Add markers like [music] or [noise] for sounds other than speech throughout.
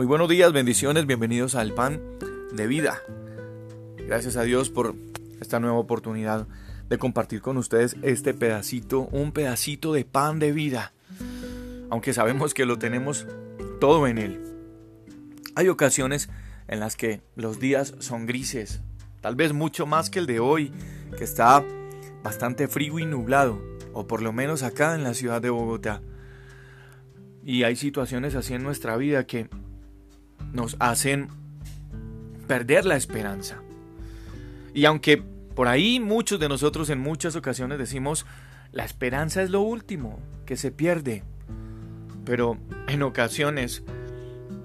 Muy buenos días, bendiciones, bienvenidos al pan de vida. Gracias a Dios por esta nueva oportunidad de compartir con ustedes este pedacito, un pedacito de pan de vida. Aunque sabemos que lo tenemos todo en él. Hay ocasiones en las que los días son grises, tal vez mucho más que el de hoy, que está bastante frío y nublado, o por lo menos acá en la ciudad de Bogotá. Y hay situaciones así en nuestra vida que nos hacen perder la esperanza. Y aunque por ahí muchos de nosotros en muchas ocasiones decimos, la esperanza es lo último que se pierde, pero en ocasiones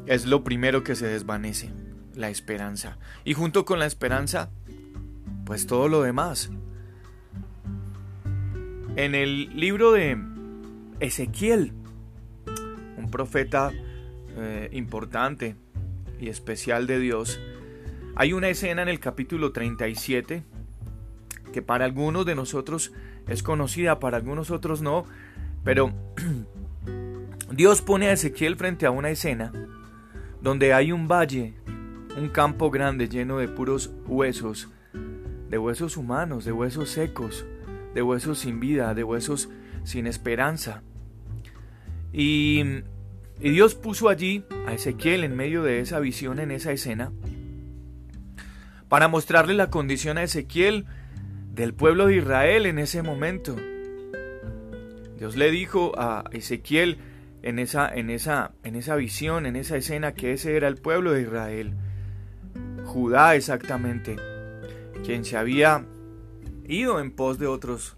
es lo primero que se desvanece, la esperanza. Y junto con la esperanza, pues todo lo demás. En el libro de Ezequiel, un profeta eh, importante y especial de Dios, hay una escena en el capítulo 37 que para algunos de nosotros es conocida, para algunos otros no, pero [clears throat] Dios pone a Ezequiel frente a una escena donde hay un valle, un campo grande lleno de puros huesos, de huesos humanos, de huesos secos, de huesos sin vida, de huesos sin esperanza. Y y Dios puso allí a Ezequiel en medio de esa visión, en esa escena, para mostrarle la condición a Ezequiel del pueblo de Israel en ese momento. Dios le dijo a Ezequiel en esa, en esa, en esa visión, en esa escena, que ese era el pueblo de Israel, Judá exactamente, quien se había ido en pos de otros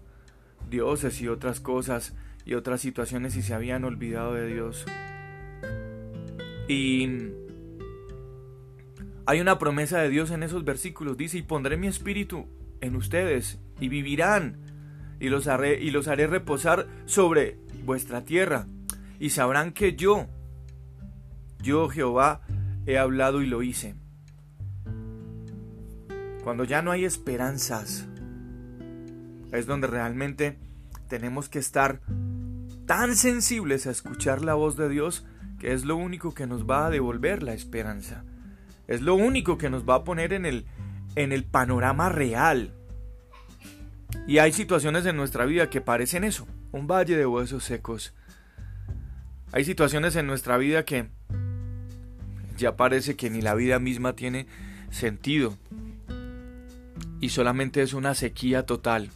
dioses y otras cosas y otras situaciones y se habían olvidado de Dios. Y hay una promesa de Dios en esos versículos. Dice, y pondré mi espíritu en ustedes y vivirán y los haré, y los haré reposar sobre vuestra tierra y sabrán que yo, yo Jehová, he hablado y lo hice. Cuando ya no hay esperanzas, es donde realmente tenemos que estar tan sensibles a escuchar la voz de Dios que es lo único que nos va a devolver la esperanza. Es lo único que nos va a poner en el, en el panorama real. Y hay situaciones en nuestra vida que parecen eso, un valle de huesos secos. Hay situaciones en nuestra vida que ya parece que ni la vida misma tiene sentido y solamente es una sequía total,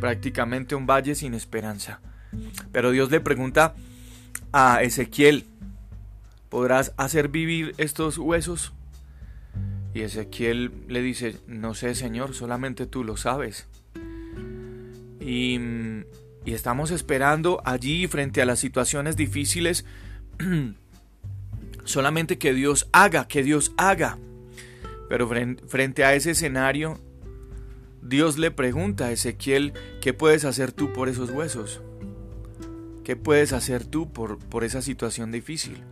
prácticamente un valle sin esperanza. Pero Dios le pregunta a Ezequiel, ¿podrás hacer vivir estos huesos? Y Ezequiel le dice, no sé Señor, solamente tú lo sabes. Y, y estamos esperando allí frente a las situaciones difíciles, [clears throat] solamente que Dios haga, que Dios haga. Pero frente a ese escenario, Dios le pregunta a Ezequiel, ¿qué puedes hacer tú por esos huesos? ¿Qué puedes hacer tú por, por esa situación difícil?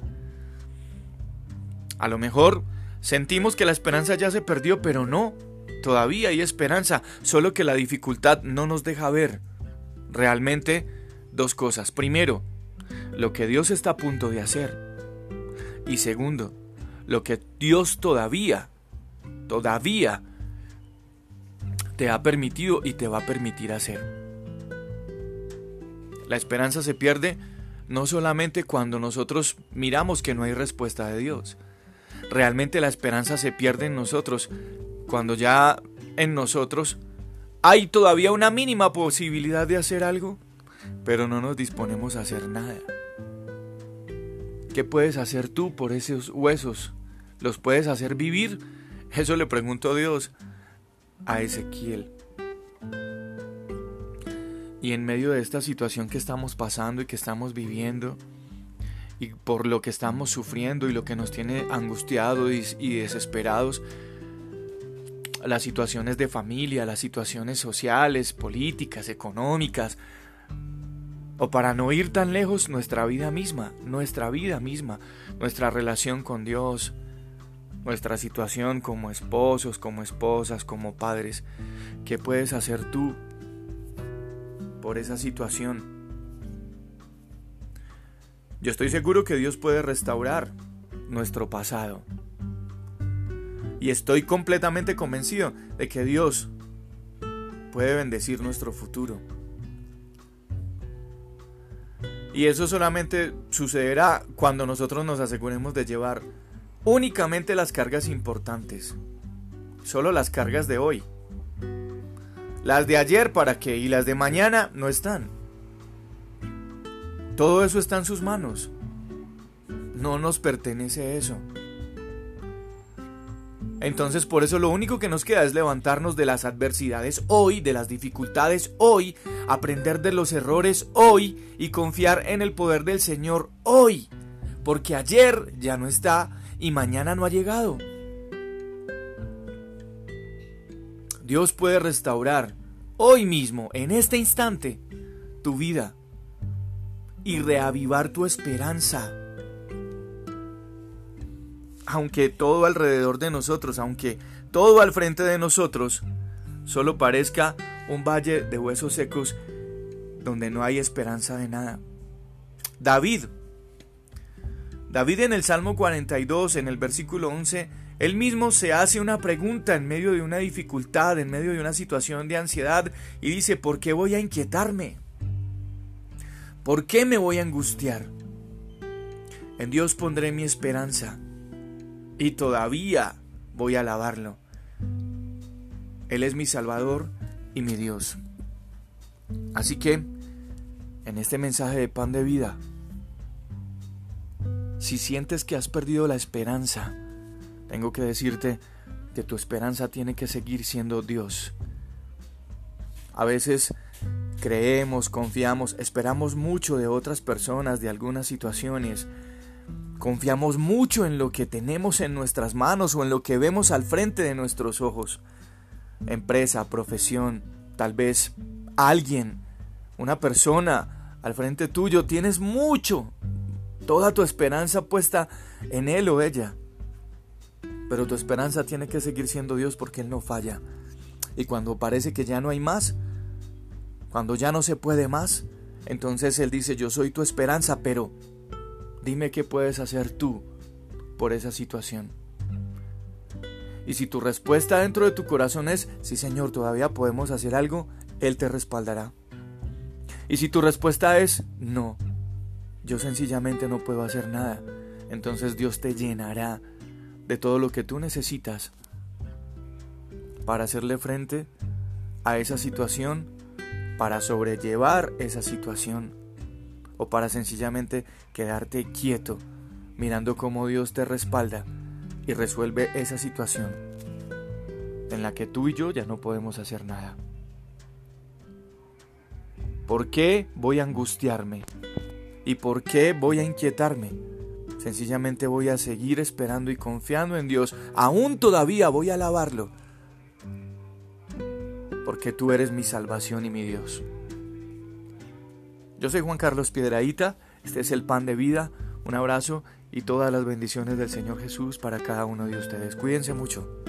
A lo mejor sentimos que la esperanza ya se perdió, pero no, todavía hay esperanza, solo que la dificultad no nos deja ver realmente dos cosas. Primero, lo que Dios está a punto de hacer. Y segundo, lo que Dios todavía, todavía te ha permitido y te va a permitir hacer. La esperanza se pierde no solamente cuando nosotros miramos que no hay respuesta de Dios. Realmente la esperanza se pierde en nosotros cuando ya en nosotros hay todavía una mínima posibilidad de hacer algo, pero no nos disponemos a hacer nada. ¿Qué puedes hacer tú por esos huesos? ¿Los puedes hacer vivir? Eso le preguntó Dios a Ezequiel. Y en medio de esta situación que estamos pasando y que estamos viviendo, y por lo que estamos sufriendo y lo que nos tiene angustiados y, desesperados, las situaciones de familia, las situaciones sociales, políticas, económicas, o para no ir tan lejos, nuestra vida misma, nuestra vida misma, nuestra relación con Dios, nuestra situación como esposos, como esposas, como padres. ¿Qué puedes hacer tú por esa situación. Yo estoy seguro que Dios puede restaurar nuestro pasado. Y estoy completamente convencido de que Dios puede bendecir nuestro futuro. Y eso solamente sucederá cuando nosotros nos aseguremos de llevar únicamente las cargas importantes. Solo las cargas de hoy. Las de ayer para qué y las de mañana no están. Todo eso está en sus manos. No nos pertenece eso. Entonces por eso lo único que nos queda es levantarnos de las adversidades hoy, de las dificultades hoy, aprender de los errores hoy y confiar en el poder del Señor hoy. Porque ayer ya no está y mañana no ha llegado. Dios puede restaurar hoy mismo, en este instante, tu vida y reavivar tu esperanza aunque todo alrededor de nosotros, aunque todo al frente de nosotros, solo parezca un valle de huesos secos donde no hay esperanza de nada. David, David en el Salmo 42, en el versículo 11, él mismo se hace una pregunta en medio de una dificultad, en medio de una situación de ansiedad, y dice, ¿por qué voy a inquietarme? ¿Por qué me voy a angustiar? En Dios pondré mi esperanza y todavía voy a alabarlo. Él es mi Salvador y mi Dios. Así que, en este mensaje de pan de vida, si sientes que has perdido la esperanza, tengo que decirte que tu esperanza tiene que seguir siendo Dios. A veces creemos, confiamos, esperamos mucho de otras personas, de algunas situaciones, Confiamos mucho en lo que tenemos en nuestras manos o en lo que vemos al frente de nuestros ojos. Empresa, profesión, tal vez alguien, una persona al frente tuyo, tienes mucho, toda tu esperanza puesta en él o ella. Pero tu esperanza tiene que seguir siendo Dios porque Él no falla. Y cuando parece que ya no hay más, cuando ya no se puede más, entonces Él dice, yo soy tu esperanza, pero Dime qué puedes hacer tú por esa situación. Y si tu respuesta dentro de tu corazón es, sí Señor, todavía podemos hacer algo, Él te respaldará. Y si tu respuesta es, no, yo sencillamente no puedo hacer nada, entonces Dios te llenará de todo lo que tú necesitas para hacerle frente a esa situación, para sobrellevar esa situación o para sencillamente quedarte quieto mirando cómo Dios te respalda y resuelve esa situación en la que tú y yo ya no podemos hacer nada. ¿Por qué voy a angustiarme? ¿Y por qué voy a inquietarme? Sencillamente voy a seguir esperando y confiando en Dios. Aún todavía voy a alabarlo. Porque tú eres mi salvación y mi Dios. Yo soy Juan Carlos Piedraíta, este es el pan de vida, un abrazo y todas las bendiciones del Señor Jesús para cada uno de ustedes. Cuídense mucho.